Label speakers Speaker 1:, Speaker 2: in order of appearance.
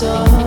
Speaker 1: So.